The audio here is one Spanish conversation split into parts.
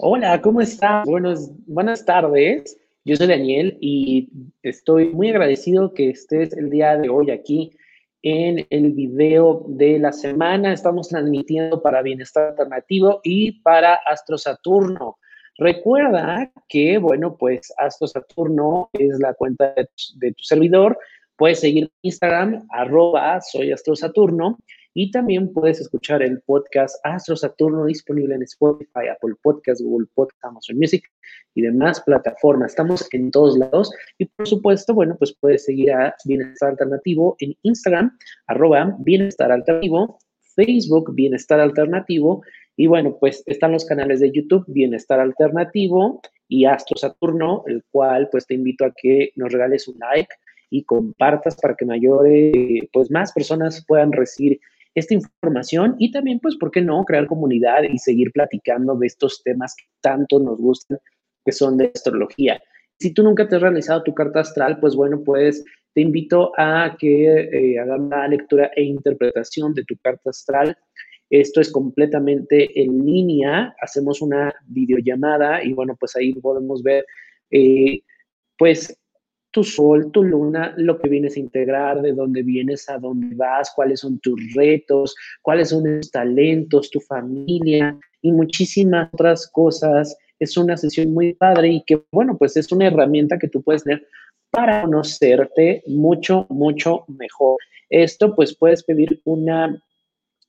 Hola, ¿cómo estás? Buenos, buenas tardes. Yo soy Daniel y estoy muy agradecido que estés el día de hoy aquí en el video de la semana. Estamos transmitiendo para Bienestar Alternativo y para Astro Saturno. Recuerda que, bueno, pues Astro Saturno es la cuenta de, tu servidor. Puedes seguir Instagram, arroba soy Astro Saturno y también puedes escuchar el podcast Astro Saturno disponible en Spotify, Apple Podcasts, Google Podcasts, Amazon Music y demás plataformas. Estamos en todos lados. Y por supuesto, bueno, pues puedes seguir a Bienestar Alternativo en Instagram, arroba Bienestar Alternativo, Facebook, Bienestar Alternativo. Y bueno, pues están los canales de YouTube, Bienestar Alternativo y Astro Saturno, el cual pues te invito a que nos regales un like y compartas para que mayores, pues más personas puedan recibir esta información y también, pues, ¿por qué no crear comunidad y seguir platicando de estos temas que tanto nos gustan, que son de astrología? Si tú nunca te has realizado tu carta astral, pues bueno, pues te invito a que eh, hagas una lectura e interpretación de tu carta astral. Esto es completamente en línea. Hacemos una videollamada y bueno, pues ahí podemos ver, eh, pues tu sol, tu luna, lo que vienes a integrar, de dónde vienes, a dónde vas, cuáles son tus retos, cuáles son tus talentos, tu familia y muchísimas otras cosas. Es una sesión muy padre y que, bueno, pues es una herramienta que tú puedes tener para conocerte mucho, mucho mejor. Esto, pues puedes pedir una,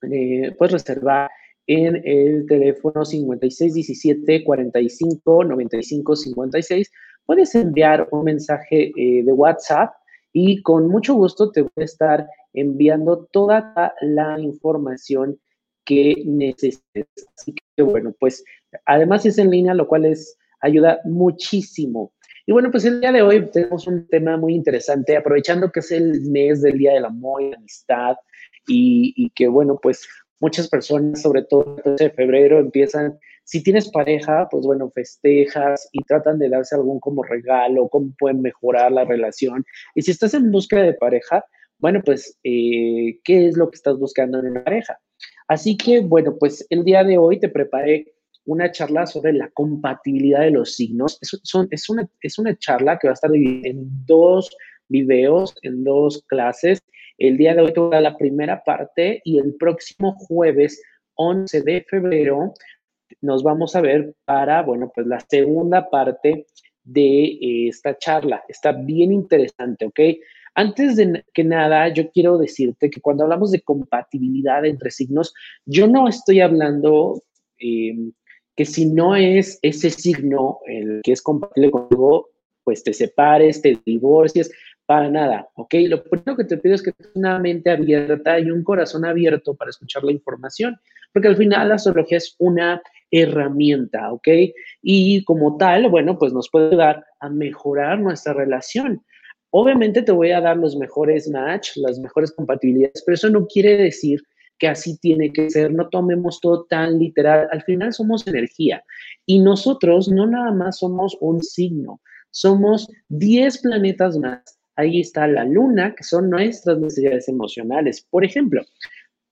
eh, puedes reservar en el teléfono 5617 45 95 56 puedes enviar un mensaje eh, de WhatsApp y con mucho gusto te voy a estar enviando toda la información que necesites. Así que bueno, pues además es en línea, lo cual es ayuda muchísimo. Y bueno, pues el día de hoy tenemos un tema muy interesante, aprovechando que es el mes del Día del Amor y la Amistad y, que bueno, pues muchas personas, sobre todo el 12 de febrero, empiezan si tienes pareja, pues bueno, festejas y tratan de darse algún como regalo, cómo pueden mejorar la relación. Y si estás en búsqueda de pareja, bueno, pues, eh, ¿qué es lo que estás buscando en una pareja? Así que, bueno, pues el día de hoy te preparé una charla sobre la compatibilidad de los signos. Es, son, es, una, es una charla que va a estar en dos videos, en dos clases. El día de hoy te voy a dar la primera parte y el próximo jueves 11 de febrero nos vamos a ver para, bueno, pues la segunda parte de eh, esta charla. Está bien interesante, ¿ok? Antes de que nada, yo quiero decirte que cuando hablamos de compatibilidad entre signos, yo no estoy hablando em, que si no es ese signo el que es compatible contigo, pues te separes, te divorcies, para nada, ¿ok? Lo primero que te pido es que tengas una mente abierta y un corazón abierto para escuchar la información, porque al final la astrología es una herramienta, ¿ok? Y como tal, bueno, pues nos puede ayudar a mejorar nuestra relación. Obviamente te voy a dar los mejores match, las mejores compatibilidades, pero eso no quiere decir que así tiene que ser, no tomemos todo tan literal, al final somos energía y nosotros no nada más somos un signo, somos 10 planetas más. Ahí está la luna, que son nuestras necesidades emocionales. Por ejemplo,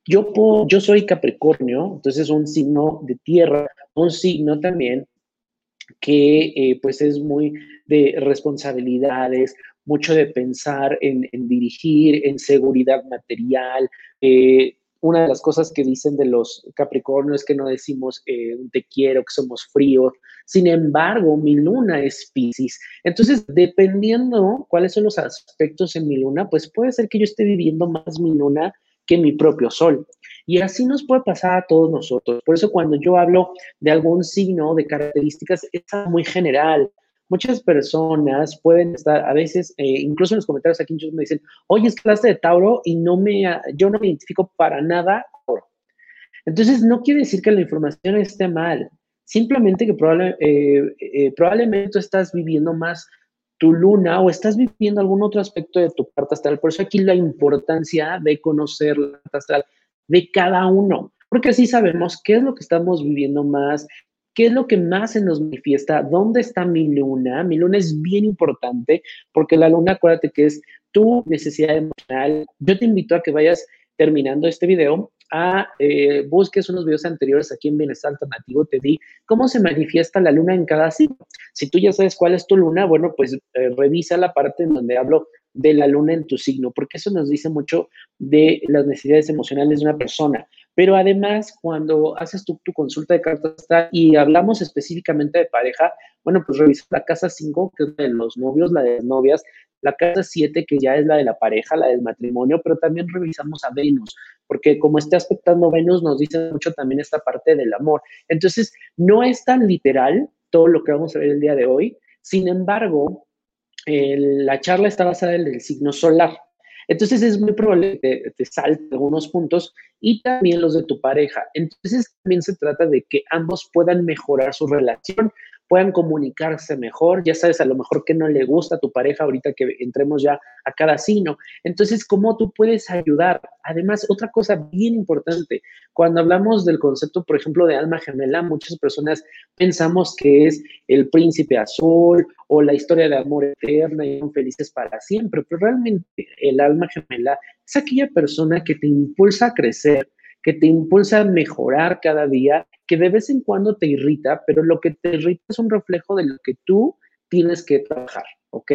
yo, yo soy Capricornio, entonces un signo de tierra, un signo también que eh, pues es muy de responsabilidades, mucho de pensar en, dirigir, en seguridad material. Eh, una de las cosas que dicen de los Capricornios es que no decimos eh, te quiero, que somos fríos. Sin embargo, mi luna es Pisces. Entonces, dependiendo cuáles son los aspectos en mi luna, pues puede ser que yo esté viviendo más mi luna que mi propio sol. Y así nos puede pasar a todos nosotros. Por eso cuando yo hablo de algún signo, de características, es muy general. Muchas personas pueden estar, a veces, eh, incluso en los comentarios aquí me dicen, oye, es clase de Tauro y no me, yo no me identifico para nada Tauro. Entonces, no quiere decir que la información esté mal. Simplemente que eh, eh, probablemente tú estás viviendo más tu luna o estás viviendo algún otro aspecto de tu carta astral. Por eso aquí la importancia de conocer la carta astral de cada uno, porque así sabemos qué es lo que estamos viviendo más, qué es lo que más se nos manifiesta, dónde está mi luna. Mi luna es bien importante porque la luna, acuérdate que es tu necesidad emocional. Yo te invito a que vayas terminando este video a, eh, busques unos videos anteriores aquí en Bienestar Alternativo, te di cómo se manifiesta la luna en cada signo. Si tú ya sabes cuál es tu luna, bueno, pues eh, revisa la parte en donde hablo de la luna en tu signo, porque eso nos dice mucho de las necesidades emocionales de una persona. Pero además, cuando haces tu, tu consulta de cartas y hablamos específicamente de pareja, bueno, pues revisa la casa 5, que es la de los novios, la de las novias, la casa 7, que ya es la de la pareja, la del matrimonio, pero también revisamos a Venus, porque como está aspectando Venus, nos dice mucho también esta parte del amor. Entonces, no es tan literal todo lo que vamos a ver el día de hoy, sin embargo, la charla está basada en el signo solar. Entonces es muy probable que te, salte algunos puntos y también los de tu pareja. Entonces también se trata de que ambos puedan mejorar su relación, puedan comunicarse mejor. Ya sabes, a lo mejor que no le gusta a tu pareja ahorita que entremos ya a cada signo. Entonces, ¿cómo tú puedes ayudar? Además, otra cosa bien importante, cuando hablamos del concepto, por ejemplo, de alma gemela, muchas personas pensamos que es el príncipe azul o la historia de amor eterna y son felices para siempre, pero realmente el alma gemela es aquella persona que te impulsa a crecer, que te impulsa a mejorar cada día, que de vez en cuando te irrita, pero lo que te irrita es un reflejo de lo que tú tienes que trabajar, ¿ok?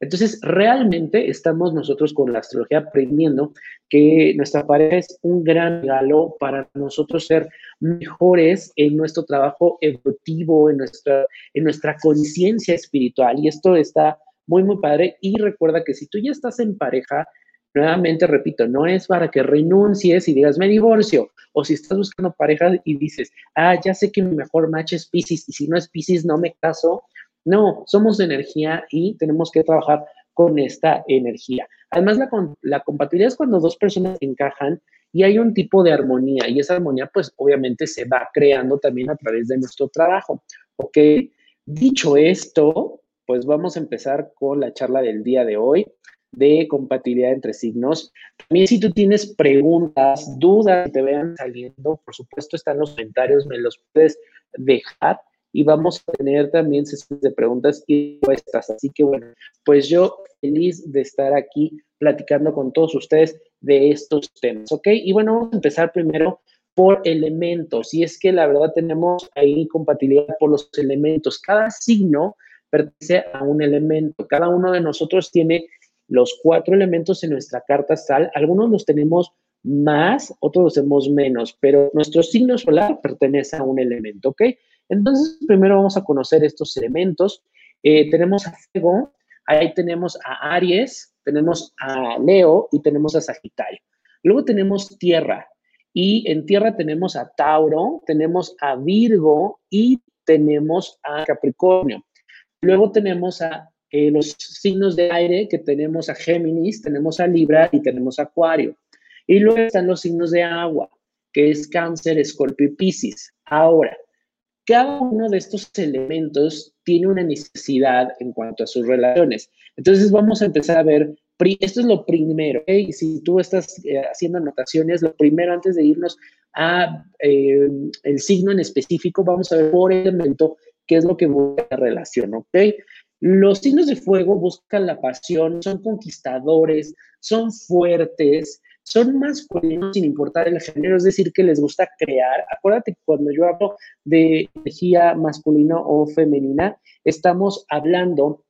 Entonces, realmente estamos nosotros con la astrología aprendiendo que nuestra pareja es un gran regalo para nosotros ser mejores en nuestro trabajo evolutivo, en nuestra, en nuestra conciencia espiritual. Y esto está muy, muy padre. Y recuerda que si tú ya estás en pareja, Nuevamente repito, no es para que renuncies y digas, me divorcio. O si estás buscando pareja y dices, ah, ya sé que mi mejor match es Pisces y si no es Pisces no me caso. No, somos energía y tenemos que trabajar con esta energía. Además, la, la compatibilidad es cuando dos personas encajan y hay un tipo de armonía y esa armonía pues obviamente se va creando también a través de nuestro trabajo. ¿Ok? Dicho esto, pues vamos a empezar con la charla del día de hoy de compatibilidad entre signos. También si tú tienes preguntas, dudas que te vean saliendo, por supuesto están los comentarios, me los puedes dejar y vamos a tener también sesiones de preguntas y respuestas. Así que bueno, pues yo feliz de estar aquí platicando con todos ustedes de estos temas, ¿ok? Y bueno, vamos a empezar primero por elementos. Y es que la verdad tenemos ahí compatibilidad por los elementos. Cada signo pertenece a un elemento. Cada uno de nosotros tiene los cuatro elementos en nuestra carta astral. Algunos los tenemos más, otros los tenemos menos, pero nuestro signo solar pertenece a un elemento, ¿ok? Entonces, primero vamos a conocer estos elementos. Eh, tenemos a fuego, ahí tenemos a Aries, tenemos a Leo y tenemos a Sagitario. Luego tenemos tierra y en tierra tenemos a Tauro, tenemos a Virgo y tenemos a Capricornio. Luego tenemos a eh, los signos de aire que tenemos a Géminis, tenemos a Libra y tenemos a Acuario. Y luego están los signos de agua, que es Cáncer, Escorpio y Piscis. Ahora, cada uno de estos elementos tiene una necesidad en cuanto a sus relaciones. Entonces vamos a empezar a ver, esto es lo primero, y si tú estás eh, haciendo anotaciones, lo primero antes de irnos a eh, el signo en específico, vamos a ver por elemento qué es lo que busca la relación, ¿ok? Los signos de fuego buscan la pasión, son conquistadores, son fuertes, son masculinos sin importar el género, es decir, que les gusta crear. Acuérdate que cuando yo hablo de energía masculina o femenina, estamos hablando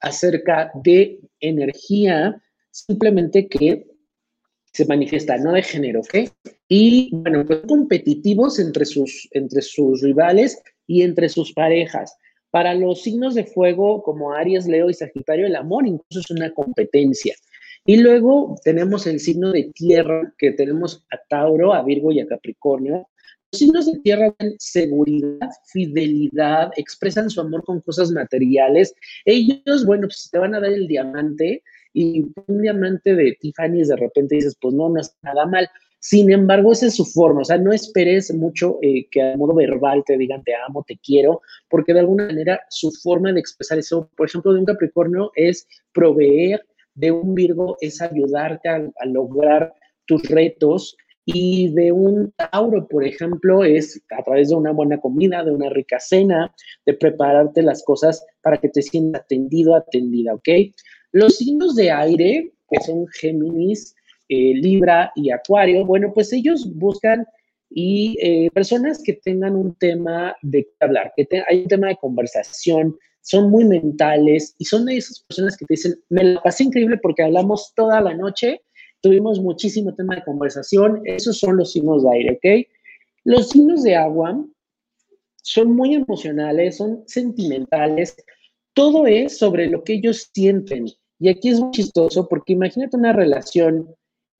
acerca de energía simplemente que se manifiesta, no de género, ¿ok? Y bueno, pues competitivos entre sus, entre sus rivales y entre sus parejas. Para los signos de fuego como Aries, Leo y Sagitario, el amor incluso es una competencia. Y luego tenemos el signo de tierra, que tenemos a Tauro, a Virgo y a Capricornio. Los signos de tierra dan seguridad, fidelidad, expresan su amor con cosas materiales. Ellos, bueno, pues te van a dar el diamante y un diamante de Tiffany de repente dices, pues no, no es nada mal. Sin embargo, esa es su forma, o sea, no esperes mucho eh, que a modo verbal te digan te amo, te quiero, porque de alguna manera su forma de expresar eso, por ejemplo, de un Capricornio es proveer, de un Virgo es ayudarte a, a lograr tus retos, y de un Tauro, por ejemplo, es a través de una buena comida, de una rica cena, de prepararte las cosas para que te sientas atendido, atendida, ¿ok? Los signos de aire, que son Géminis, eh, Libra y Acuario, bueno, pues ellos buscan y eh, personas que tengan un tema de hablar, que hay un tema de conversación, son muy mentales y son de esas personas que te dicen, me la pasé increíble porque hablamos toda la noche, tuvimos muchísimo tema de conversación, esos son los signos de aire, ¿ok? Los signos de agua son muy emocionales, son sentimentales, todo es sobre lo que ellos sienten. Y aquí es muy chistoso porque imagínate una relación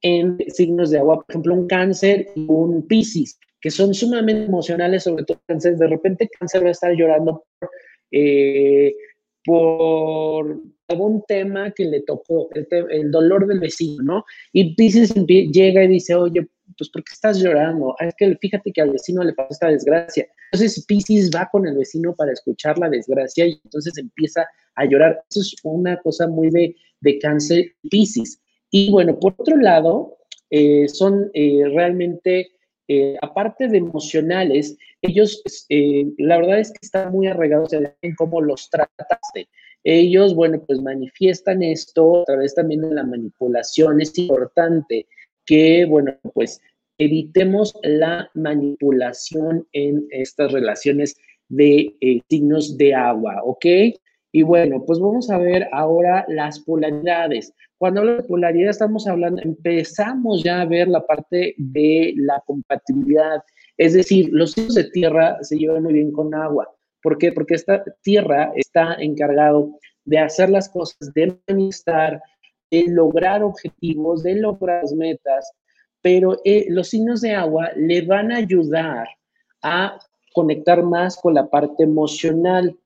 en signos de agua, por ejemplo, un cáncer y un piscis, que son sumamente emocionales, sobre todo cáncer. De repente cáncer va a estar llorando por, eh, por algún tema que le tocó, el, dolor del vecino, ¿no? Y Pisces llega y dice, oye, pues ¿por qué estás llorando? Ah, es que fíjate que al vecino le pasó esta desgracia. Entonces Pisces va con el vecino para escuchar la desgracia y entonces empieza a llorar. Eso es una cosa muy de, de cáncer Pisces. Y bueno, por otro lado, eh, son eh, realmente, eh, aparte de emocionales, ellos, la verdad es que están muy arraigados en cómo los trataste. Ellos, bueno, pues manifiestan esto a través también de la manipulación. Es importante que, bueno, pues evitemos la manipulación en estas relaciones de signos de agua, ¿ok? Y bueno, pues vamos a ver ahora las polaridades. Cuando hablo de polaridad estamos hablando, empezamos ya a ver la parte de la compatibilidad. Es decir, los signos de tierra se llevan muy bien con agua. ¿Por qué? Porque esta tierra está encargado de hacer las cosas, de manifestar, de lograr objetivos, de lograr metas, pero eh, los signos de agua le van a ayudar a conectar más con la parte emocional.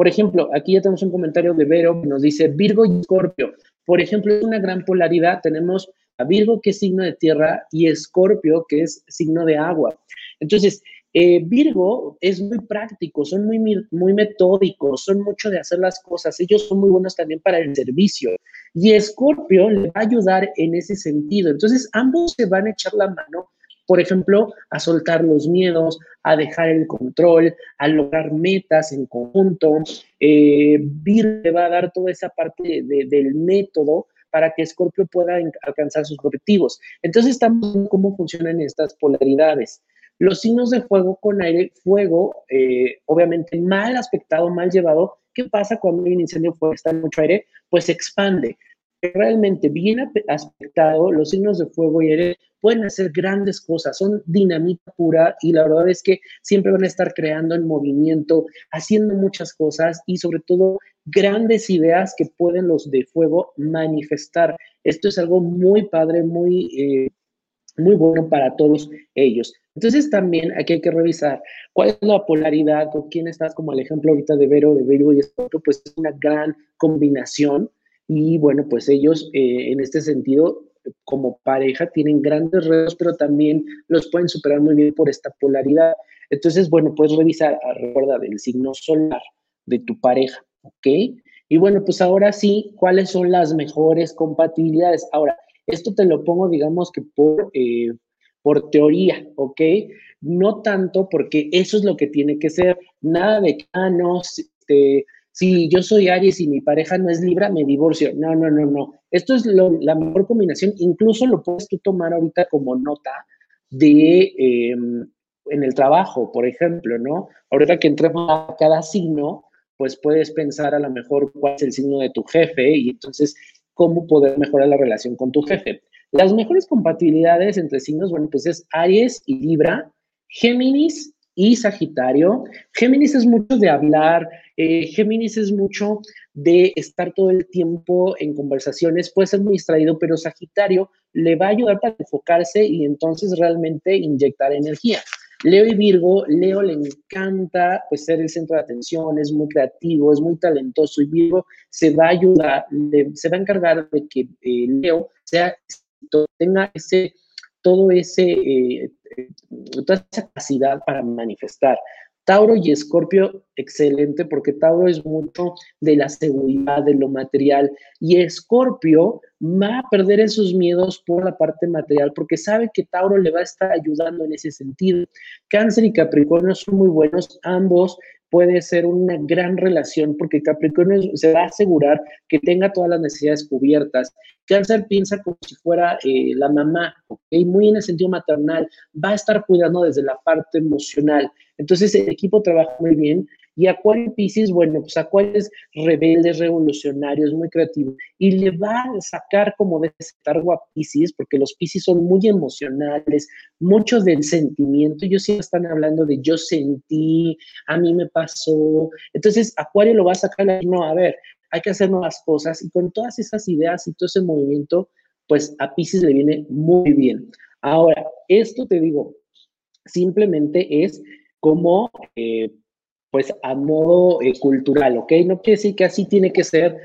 Por ejemplo, aquí ya tenemos un comentario de Vero que nos dice Virgo y Escorpio. Por ejemplo, es una gran polaridad. Tenemos a Virgo, que es signo de tierra, y Escorpio, que es signo de agua. Entonces, eh, Virgo es muy práctico, son muy, muy metódicos, son mucho de hacer las cosas. Ellos son muy buenos también para el servicio. Y Escorpio le va a ayudar en ese sentido. Entonces, ambos se van a echar la mano por ejemplo, a soltar los miedos, a dejar el control, a lograr metas en conjunto. Eh, va a dar toda esa parte del método para que Scorpio pueda alcanzar sus objetivos. Entonces estamos viendo cómo funcionan estas polaridades. Los signos de fuego con aire, fuego, eh, obviamente mal aspectado, mal llevado. ¿Qué pasa cuando hay un incendio en mucho aire? Pues se expande realmente bien aspectado, los signos de fuego y aire pueden hacer grandes cosas, son dinamita pura y la verdad es que siempre van a estar creando en movimiento, haciendo muchas cosas y sobre todo grandes ideas que pueden los de fuego manifestar. Esto es algo muy padre, muy, eh, muy bueno para todos ellos. Entonces también aquí hay que revisar cuál es la polaridad, con quién estás, como el ejemplo ahorita de Vero, de Vero y esto, pues es una gran combinación y bueno, pues ellos eh, en este sentido, como pareja, tienen grandes retos, pero también los pueden superar muy bien por esta polaridad. Entonces, bueno, puedes revisar, recuerda, del signo solar de tu pareja, ¿ok? Y bueno, pues ahora sí, ¿cuáles son las mejores compatibilidades? Ahora, esto te lo pongo, digamos que por, eh, por teoría, ¿ok? No tanto porque eso es lo que tiene que ser, nada de que, ah, este, si yo soy Aries y mi pareja no es Libra, me divorcio. No, no, no, no. Esto es la mejor combinación. Incluso lo puedes tú tomar ahorita como nota de em, en el trabajo, por ejemplo, ¿no? Ahorita que entremos a cada signo, pues puedes pensar a lo mejor cuál es el signo de tu jefe y entonces cómo poder mejorar la relación con tu jefe. Las mejores compatibilidades entre signos, bueno, pues es Aries y Libra, Géminis y Sagitario. Géminis es mucho de hablar, eh, Géminis es mucho de estar todo el tiempo en conversaciones, puede ser muy distraído, pero Sagitario le va a ayudar para enfocarse y entonces realmente inyectar energía. Leo y Virgo, Leo le encanta pues ser el centro de atención, es muy creativo, es muy talentoso y Virgo se va a ayudar, se va a encargar de que eh, Leo sea, tenga ese, todo ese, eh, toda esa capacidad para manifestar. Tauro y Escorpio, excelente, porque Tauro es mucho de la seguridad, de lo material, y Escorpio va a perder esos miedos por la parte material, porque sabe que Tauro le va a estar ayudando en ese sentido. Cáncer y Capricornio son muy buenos, ambos puede ser una gran relación porque Capricornio se va a asegurar que tenga todas las necesidades cubiertas. Cáncer piensa como si fuera eh, la mamá, ¿okay? muy en el sentido maternal, va a estar cuidando desde la parte emocional. Entonces el equipo trabaja muy bien y Acuario Pisces, bueno, pues Acuario es rebelde, revolucionario, es muy creativo y le va a sacar como de ese cargo a Pisces, porque los Pisces son muy emocionales, mucho del sentimiento. Ellos siempre están hablando de yo sentí, a mí me pasó. Entonces, Acuario lo va a sacar, no, a ver, hay que hacer nuevas cosas y con todas esas ideas y todo ese movimiento, pues a Pisces le viene muy bien. Ahora, esto te digo, simplemente es como eh, pues a modo eh, cultural, ¿ok? No quiere decir que así tiene que ser.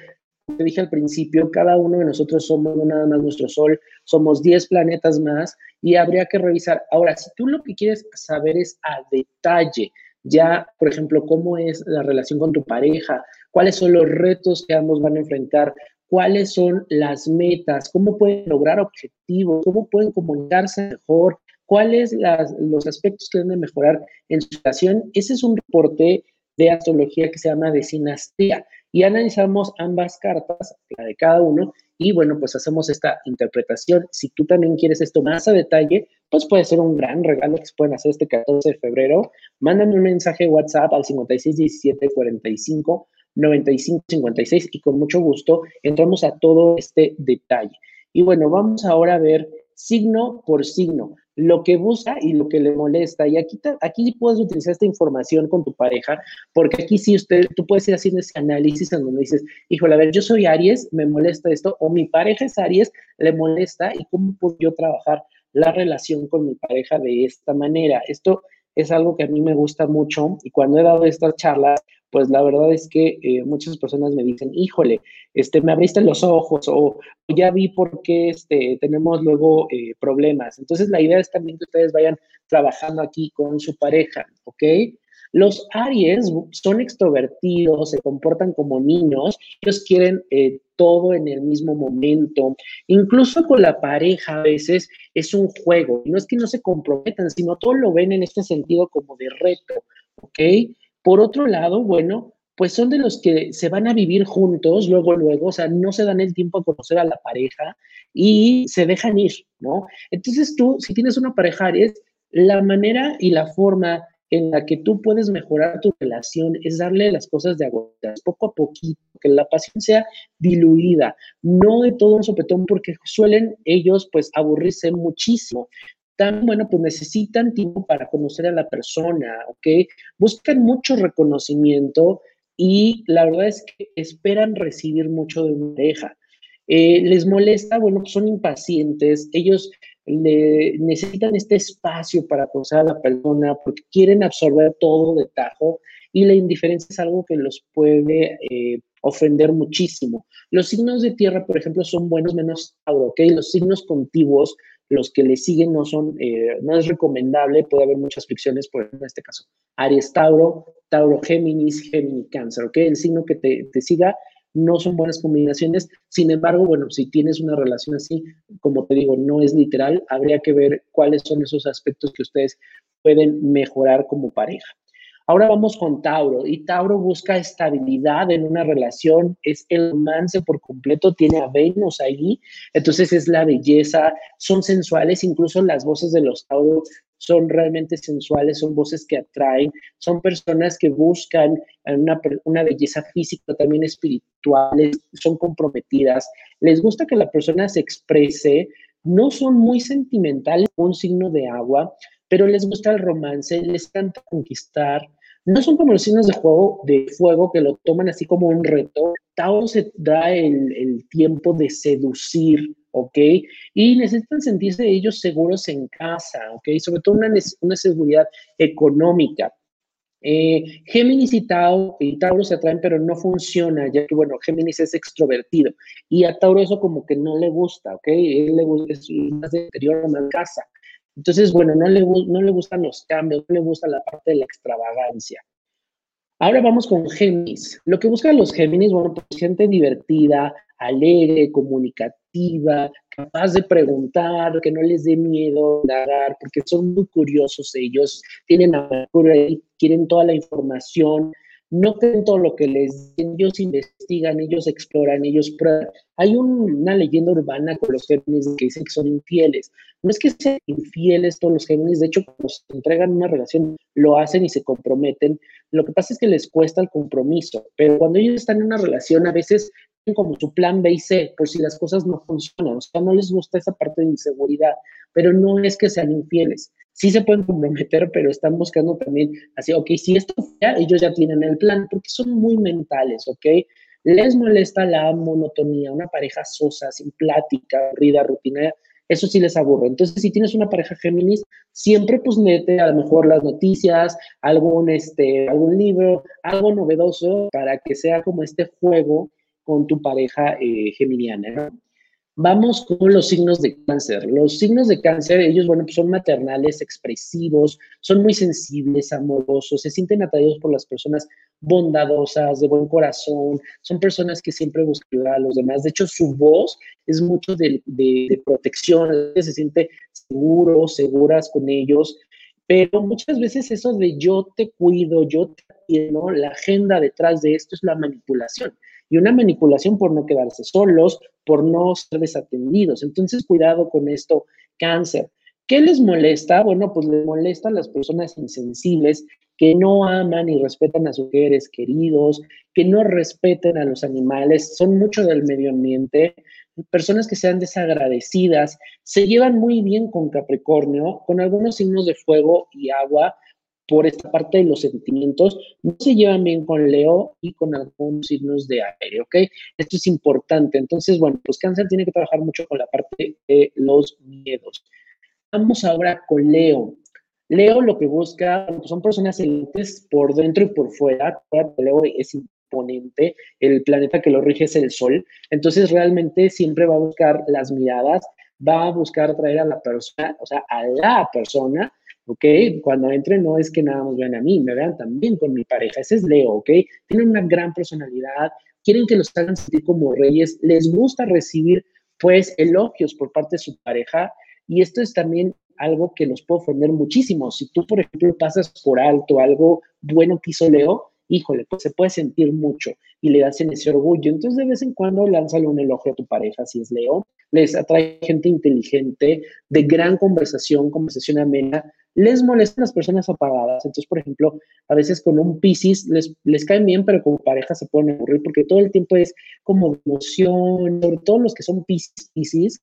Te dije al principio, cada uno de nosotros somos nada más nuestro Sol, somos 10 planetas más y habría que revisar. Ahora, si tú lo que quieres saber es a detalle, ya, por ejemplo, cómo es la relación con tu pareja, cuáles son los retos que ambos van a enfrentar, cuáles son las metas, cómo pueden lograr objetivos, cómo pueden comunicarse mejor, cuáles los aspectos que deben mejorar en su relación. Ese es un reporte de astrología que se llama de sinastría y analizamos ambas cartas, la de cada uno, y bueno, pues hacemos esta interpretación. Si tú también quieres esto más a detalle, pues puede ser un gran regalo que se pueden hacer este 14 de febrero. Mándame un mensaje WhatsApp al 5617 45 95 56 y con mucho gusto entramos a todo este detalle. Y bueno, vamos ahora a ver signo por signo lo que busca y lo que le molesta. Y aquí, aquí puedes utilizar esta información con tu pareja, porque aquí sí usted, tú puedes ir haciendo ese análisis en donde dices, híjole, a ver, yo soy Aries, me molesta esto, o mi pareja es Aries, le molesta, y cómo puedo yo trabajar la relación con mi pareja de esta manera. Esto es algo que a mí me gusta mucho y cuando he dado estas charlas, pues la verdad es que eh, muchas personas me dicen, híjole, este, me abriste los ojos o ya vi por qué este, tenemos luego eh, problemas. Entonces la idea es también que ustedes vayan trabajando aquí con su pareja, ¿ok? Los Aries son extrovertidos, se comportan como niños, ellos quieren eh, todo en el mismo momento. Incluso con la pareja a veces es un juego. No es que no se comprometan, sino todo lo ven en este sentido como de reto, ¿ok? Por otro lado, bueno, pues son de los que se van a vivir juntos luego, luego, o sea, no se dan el tiempo a conocer a la pareja y se dejan ir, ¿no? Entonces tú, si tienes una pareja Aries, la manera y la forma en la que tú puedes mejorar tu relación es darle las cosas de agua, poco a poquito, que la pasión sea diluida, no de todo un sopetón, porque suelen ellos pues aburrirse muchísimo. También, bueno, pues necesitan tiempo para conocer a la persona, ¿ok? Buscan mucho reconocimiento y la verdad es que esperan recibir mucho de una pareja. Eh, les molesta, bueno, son impacientes, ellos le, necesitan este espacio para conocer a la persona porque quieren absorber todo de tajo y la indiferencia es algo que los puede eh, ofender muchísimo. Los signos de tierra, por ejemplo, son buenos menos Tauro, ¿ok? Los signos contiguos, los que le siguen no son, eh, no es recomendable, puede haber muchas fricciones, por ejemplo, en este caso, Aries Tauro, Tauro Géminis, Géminis Cáncer, ¿ok? El signo que te, te siga no son buenas combinaciones. Sin embargo, bueno, si tienes una relación así, como te digo, no es literal, habría que ver cuáles son esos aspectos que ustedes pueden mejorar como pareja. Ahora vamos con Tauro y Tauro busca estabilidad en una relación, es el romance por completo, tiene a Venus ahí, entonces es la belleza, son sensuales, incluso las voces de los Tauro son realmente sensuales, son voces que atraen, son personas que buscan una, una belleza física, también espiritual, son comprometidas, les gusta que la persona se exprese, no son muy sentimentales, un signo de agua, pero les gusta el romance, les encanta conquistar. No son como los signos de juego de fuego que lo toman así como un reto. Tauro se da el, el tiempo de seducir, ¿ok? Y necesitan sentirse ellos seguros en casa, ¿ok? Sobre todo una, una seguridad económica. Eh, Géminis y, Tauro, y Tauro se atraen, pero no funciona, ya que, bueno, Géminis es extrovertido y a Tauro eso como que no le gusta, ¿ok? Él le gusta, es más de interior, más casa. Entonces, bueno, no le, no le gustan los cambios, no le gusta la parte de la extravagancia. Ahora vamos con Géminis. Lo que buscan los Géminis, bueno, pues gente divertida, alegre, comunicativa, capaz de preguntar, que no les dé miedo indagar, porque son muy curiosos ellos, tienen y quieren toda la información, no creen todo lo que les dicen, ellos investigan, ellos exploran, ellos prueban. Hay una leyenda urbana con los Géminis que dicen que son infieles. No es que sean infieles todos los Géminis, de hecho, cuando se entregan una relación, lo hacen y se comprometen. Lo que pasa es que les cuesta el compromiso, pero cuando ellos están en una relación, a veces como su plan B y C, por si las cosas no funcionan. O sea, no les gusta esa parte de inseguridad, pero no es que sean infieles sí se pueden comprometer, pero están buscando también así, ok, si esto falla, ellos ya tienen el plan, porque son muy mentales, ok. Les molesta la monotonía, una pareja sosa, sin plática, aburrida, rutinaria, eso sí les aburre. Entonces, si tienes una pareja Géminis, siempre pues mete a lo mejor las noticias, algún, este, algún libro, algo novedoso para que sea como este juego con tu pareja eh, geminiana, ¿no? Vamos con los signos de cáncer. Los signos de cáncer, ellos, bueno, pues son maternales, expresivos, son muy sensibles, amorosos, se sienten atraídos por las personas bondadosas, de buen corazón, son personas que siempre buscan ayudar a los demás. De hecho, su voz es mucho de, de protección, se siente seguro, seguras con ellos, pero muchas veces eso de yo te cuido, yo te quiero, la agenda detrás de esto es la manipulación y una manipulación por no quedarse solos, por no ser desatendidos. Entonces, cuidado con esto, cáncer. ¿Qué les molesta? Bueno, pues les molesta a las personas insensibles que no aman y respetan a sus seres queridos, que no respeten a los animales, son mucho del medio ambiente, personas que sean desagradecidas, se llevan muy bien con Capricornio, con algunos signos de fuego y agua, por esta parte de los sentimientos, no se llevan bien con Leo y con algunos signos de aire, ¿ok? Esto es importante. Entonces, bueno, pues cáncer tiene que trabajar mucho con la parte de los miedos. Vamos ahora con Leo. Leo lo que busca pues son personas excelentes por dentro y por fuera. Leo es imponente, el planeta que lo rige es el Sol. Entonces, realmente siempre va a buscar las miradas, va a buscar atraer a la persona, o sea, a la persona ¿ok? Cuando entren no es que nada más vean a mí, me vean también con mi pareja. Ese es Leo, ¿ok? Tienen una gran personalidad, quieren que los hagan sentir como reyes, les gusta recibir, pues, elogios por parte de su pareja y esto es también algo que los puede ofender muchísimo. Si tú, por ejemplo, pasas por alto algo bueno que hizo Leo, híjole, pues se puede sentir mucho y le hacen ese orgullo. Entonces, de vez en cuando lánzale un elogio a tu pareja, si es Leo. Les atrae gente inteligente, de gran conversación, conversación amena, les molestan las personas apagadas. Entonces, por ejemplo, a veces con un Pisces les, les caen bien, pero como pareja se pueden aburrir porque todo el tiempo es como emoción, sobre todo los que son Pisces, Pisces,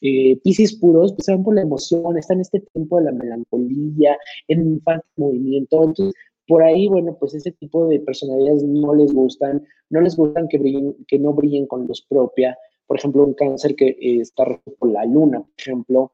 eh, Pisces puros, pues se van por la emoción, están en este tiempo de la melancolía, en falta movimiento. Entonces, por ahí, bueno, pues ese tipo de personalidades no les gustan, no les gustan que, brillen, que no brillen con luz propia. Por ejemplo, un cáncer que eh, está por la luna, por ejemplo.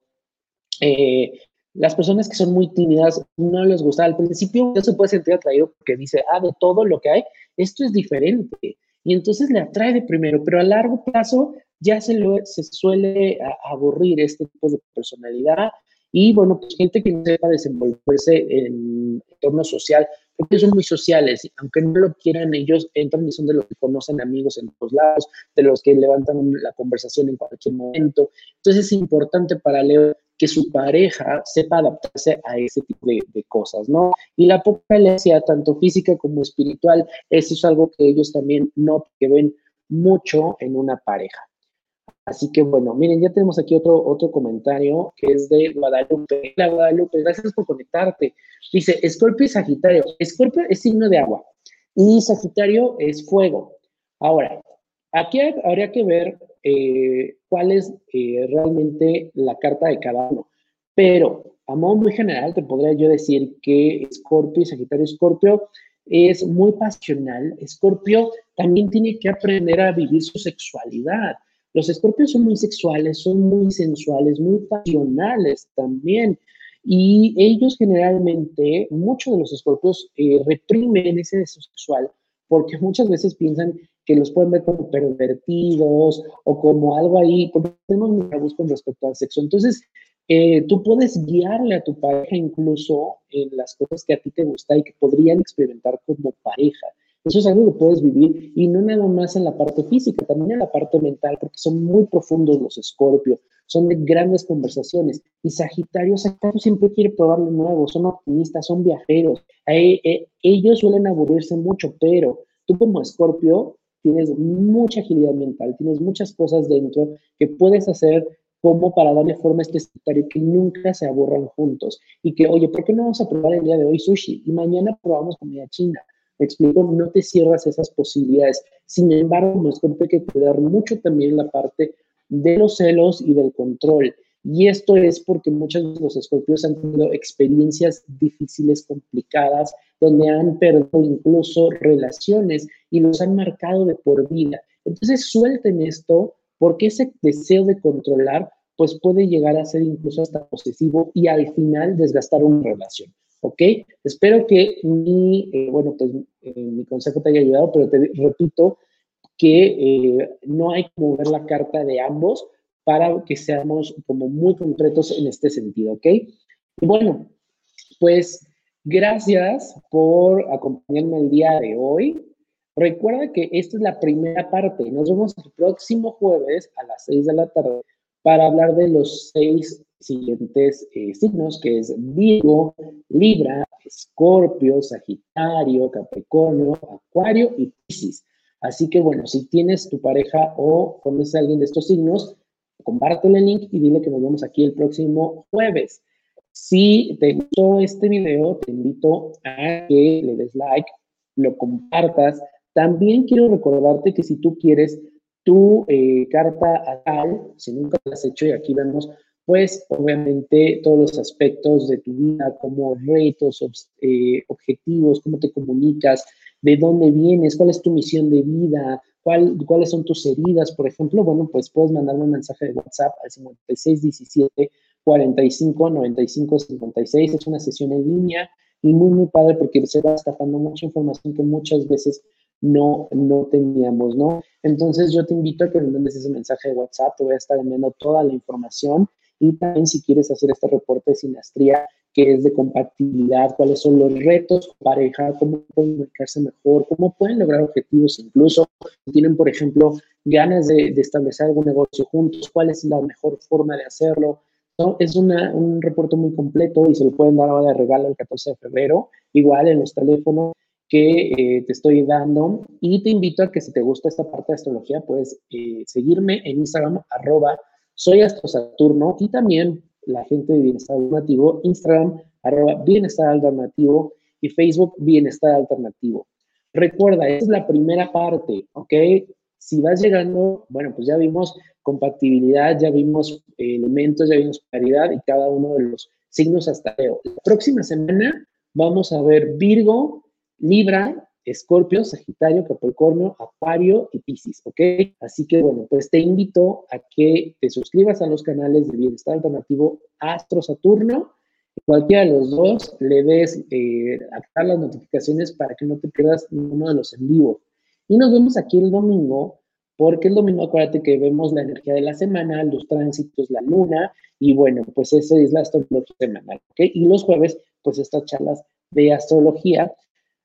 Eh, las personas que son muy tímidas no les gusta. Al principio no se puede sentir atraído porque dice, ah, de todo lo que hay, esto es diferente. Y entonces le atrae de primero, pero a largo plazo ya se, lo, se suele aburrir este tipo de personalidad. Y bueno, pues gente que no sepa desenvolverse en entorno social, porque son muy sociales, aunque no lo quieran, ellos y son de los que conocen amigos en todos lados, de los que levantan la conversación en cualquier momento. Entonces es importante para Leo que su pareja sepa adaptarse a ese tipo de, cosas, ¿no? Y la sea tanto física como espiritual, eso es algo que ellos también no que ven mucho en una pareja. Así que bueno, miren, ya tenemos aquí otro, otro comentario que es de Guadalupe. Hola Guadalupe, gracias por conectarte. Dice, Escorpio y Sagitario. Escorpio es signo de agua y Sagitario es fuego. Ahora, aquí habría que ver eh, cuál es eh, realmente la carta de cada uno. Pero a modo muy general te podría yo decir que Escorpio y Sagitario Escorpio es muy pasional. Escorpio también tiene que aprender a vivir su sexualidad. Los escorpios son muy sexuales, son muy sensuales, muy pasionales también. Y ellos generalmente, muchos de los escorpios eh, reprimen ese deseo sexual porque muchas veces piensan que los pueden ver como pervertidos o como algo ahí, porque tenemos tabús con respecto al sexo. Entonces, eh, tú puedes guiarle a tu pareja incluso en las cosas que a ti te gustan y que podrían experimentar como pareja. Eso es algo que puedes vivir y no nada más en la parte física, también en la parte mental, porque son muy profundos los escorpios, son de grandes conversaciones. Y Sagitario, Sagitario siempre quiere probar lo nuevo, son optimistas, son viajeros. Eh, ellos suelen aburrirse mucho, pero tú como Escorpio tienes mucha agilidad mental, tienes muchas cosas dentro que puedes hacer como para darle forma a este Sagitario que nunca se aburran juntos. Y que, oye, ¿por qué no vamos a probar el día de hoy sushi? Y mañana probamos comida china. Me explico, no te cierras esas posibilidades. Sin embargo, Escorpio hay que cuidar mucho también la parte de los celos y del control. Y esto es porque muchos de los escorpios han tenido experiencias difíciles, complicadas, donde han perdido incluso relaciones y los han marcado de por vida. Entonces suelten esto porque ese deseo de controlar pues puede llegar a ser incluso hasta posesivo y al final desgastar una relación. ¿Ok? Espero que mi, eh, bueno, pues eh, mi consejo te haya ayudado, pero te repito, que eh, no hay que mover la carta de ambos para que seamos como muy concretos en este sentido, ¿ok? Bueno, pues gracias por acompañarme el día de hoy. Recuerda que esta es la primera parte. Nos vemos el próximo jueves a las 6 de la tarde para hablar de los seis siguientes eh, signos, que es Virgo, Libra, Escorpio, Sagitario, Capricornio, Acuario y Piscis. Así que bueno, si tienes tu pareja o conoces a alguien de estos signos, compártelo el link y dile que nos vemos aquí el próximo jueves. Si te gustó este video, te invito a que le des like, lo compartas. También quiero recordarte que si tú quieres tu eh, carta tal, si nunca la has hecho, y aquí vemos, pues obviamente todos los aspectos de tu vida, como retos, eh, objetivos, cómo te comunicas, de dónde vienes, cuál es tu misión de vida, cuál, cuáles son tus heridas, por ejemplo, bueno, pues puedes mandarme un mensaje de WhatsApp al 5617 45 95 56. Es una sesión en línea y muy, muy padre porque se va destapando mucha información que muchas veces no, no teníamos, ¿no? Entonces yo te invito a que me mandes ese mensaje de WhatsApp, te voy a estar enviando toda la información y también si quieres hacer este reporte de sinastría, que es de compatibilidad, cuáles son los retos pareja, cómo pueden comunicarse mejor, cómo pueden lograr objetivos incluso, si tienen, por ejemplo, ganas de, establecer algún negocio juntos, cuál es la mejor forma de hacerlo. ¿no? Es una, un reporte muy completo y se lo pueden dar ahora de regalo el 14 de febrero, igual en los teléfonos que eh, te estoy dando. Y te invito a que si te gusta esta parte de astrología, puedes eh, seguirme en Instagram, arroba soy Astro Saturno y también la gente de Bienestar Alternativo, Instagram, arroba Bienestar Alternativo y Facebook, Bienestar Alternativo. Recuerda, es la primera parte, ¿ok? Si vas llegando, bueno, pues ya vimos compatibilidad, ya vimos elementos, ya vimos claridad y cada uno de los signos hasta Leo. La próxima semana vamos a ver Virgo, Libra, Escorpio, Sagitario, Capricornio, Acuario y Piscis, ¿ok? Así que bueno, pues te invito a que te suscribas a los canales de Bienestar Alternativo Astro Saturno. Cualquiera de los dos le des eh, activar las notificaciones para que no te pierdas ninguno de los en vivo. Y nos vemos aquí el domingo, porque el domingo acuérdate que vemos la energía de la semana, los tránsitos, la luna, y bueno, pues eso es la astrología semanal, ¿ok? Y los jueves, pues estas charlas de astrología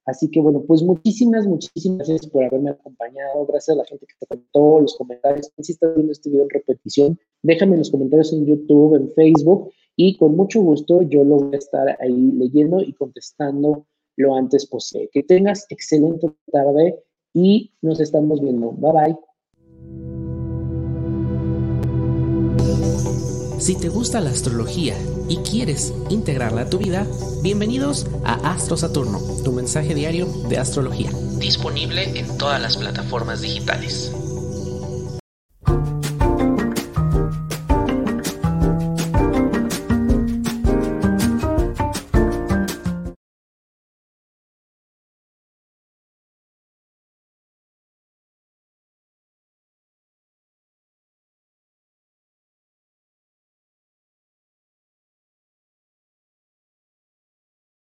Así que bueno, pues muchísimas, muchísimas gracias por haberme acompañado. Gracias a la gente que te comentó, los comentarios. Si estás viendo este video en repetición, déjame en los comentarios en YouTube, en Facebook y con mucho gusto yo lo voy a estar ahí leyendo y contestando lo antes posible. Que tengas excelente tarde y nos estamos viendo. Bye bye. Si te gusta la astrología y quieres integrarla a tu vida, bienvenidos a Astro Saturno, tu mensaje diario de astrología. Disponible en todas las plataformas digitales.